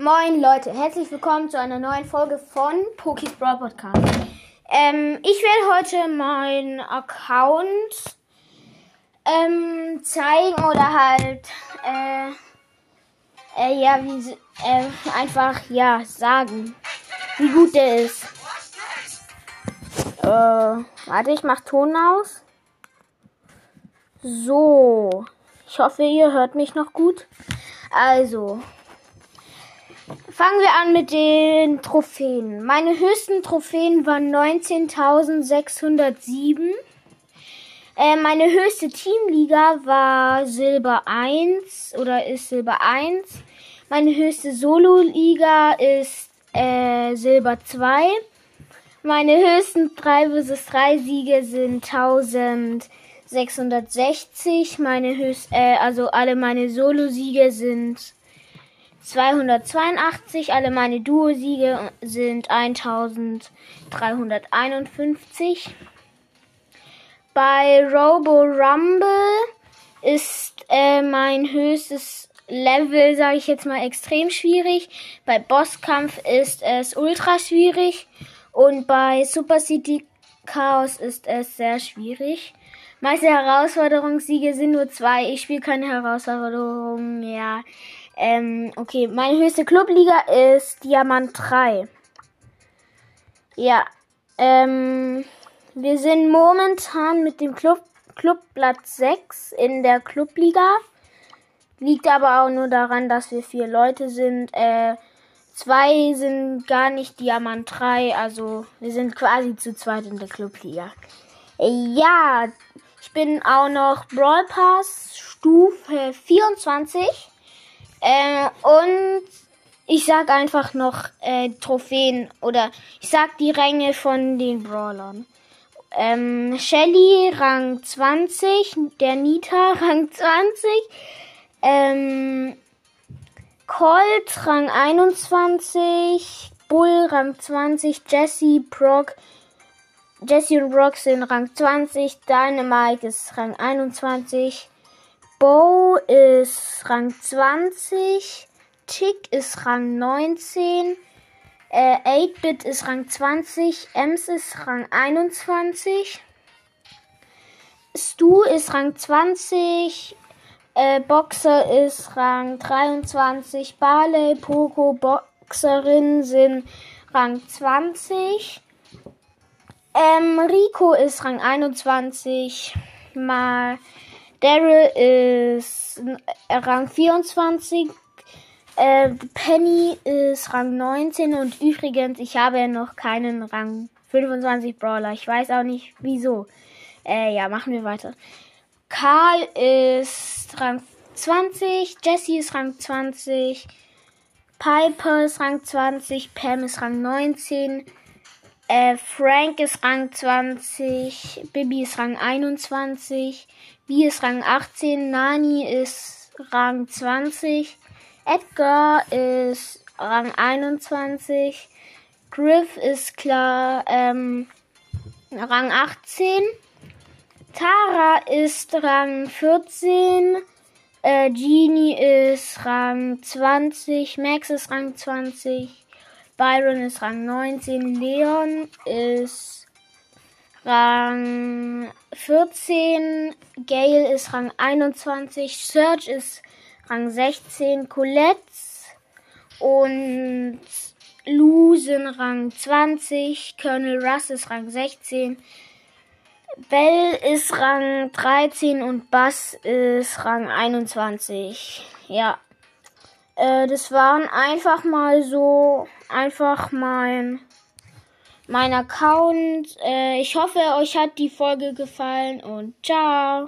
Moin Leute, herzlich willkommen zu einer neuen Folge von Pokis Brawl Podcast. Ähm, ich werde heute meinen Account ähm, zeigen oder halt äh, äh, ja wie äh, einfach ja sagen, wie gut der ist. Äh, warte, ich mach Ton aus. So, ich hoffe, ihr hört mich noch gut. Also, Fangen wir an mit den Trophäen. Meine höchsten Trophäen waren 19.607. Äh, meine höchste Teamliga war Silber 1 oder ist Silber 1. Meine höchste Solo-Liga ist äh, Silber 2. Meine höchsten 3 vs 3 Siege sind 1660. Meine höchst, äh, also alle meine Solo-Siege sind 282. Alle meine Duo-Siege sind 1351. Bei Robo Rumble ist äh, mein höchstes Level, sage ich jetzt mal, extrem schwierig. Bei Bosskampf ist es ultra schwierig. Und bei Super City Chaos ist es sehr schwierig. Meiste Herausforderungssiege sind nur zwei. Ich spiele keine Herausforderungen. Ja, ähm, okay, meine höchste Clubliga ist Diamant 3. Ja, ähm, wir sind momentan mit dem Club, Club Platz 6 in der Clubliga. Liegt aber auch nur daran, dass wir vier Leute sind. Äh, zwei sind gar nicht Diamant 3, also wir sind quasi zu zweit in der Clubliga. Ja, ich bin auch noch Brawl Pass Stufe 24. Äh, und ich sag einfach noch äh, Trophäen oder ich sag die Ränge von den Brawlern. Ähm, Shelly Rang 20, der Nita Rang 20, ähm, Colt Rang 21, Bull Rang 20, Jesse, Brock, Jesse und Brock sind Rang 20, Dynamite ist Rang 21, Bo ist Rang 20. Tick ist Rang 19. Äh, 8-Bit ist Rang 20. Ems ist Rang 21. Stu ist Rang 20. Äh, Boxer ist Rang 23. Barley, Poco, Boxerin sind Rang 20. Ähm, Rico ist Rang 21. Mal Daryl ist Rang 24. Äh, Penny ist Rang 19 und übrigens, ich habe ja noch keinen Rang 25 Brawler. Ich weiß auch nicht wieso. Äh, ja, machen wir weiter. Karl ist Rang 20, Jesse ist Rang 20, Piper ist Rang 20, Pam ist Rang 19, äh, Frank ist Rang 20, Bibi ist Rang 21, B ist Rang 18, Nani ist Rang 20, Edgar ist Rang 21, Griff ist klar ähm, Rang 18, Tara ist Rang 14, äh, Genie ist Rang 20, Max ist Rang 20, Byron ist Rang 19, Leon ist Rang 14, Gale ist Rang 21, Serge ist Rang 16, Colette und Lou sind Rang 20, Colonel Russ ist Rang 16, Bell ist Rang 13 und Bass ist Rang 21. Ja, äh, das waren einfach mal so, einfach mein mein Account. Äh, ich hoffe, euch hat die Folge gefallen und ciao.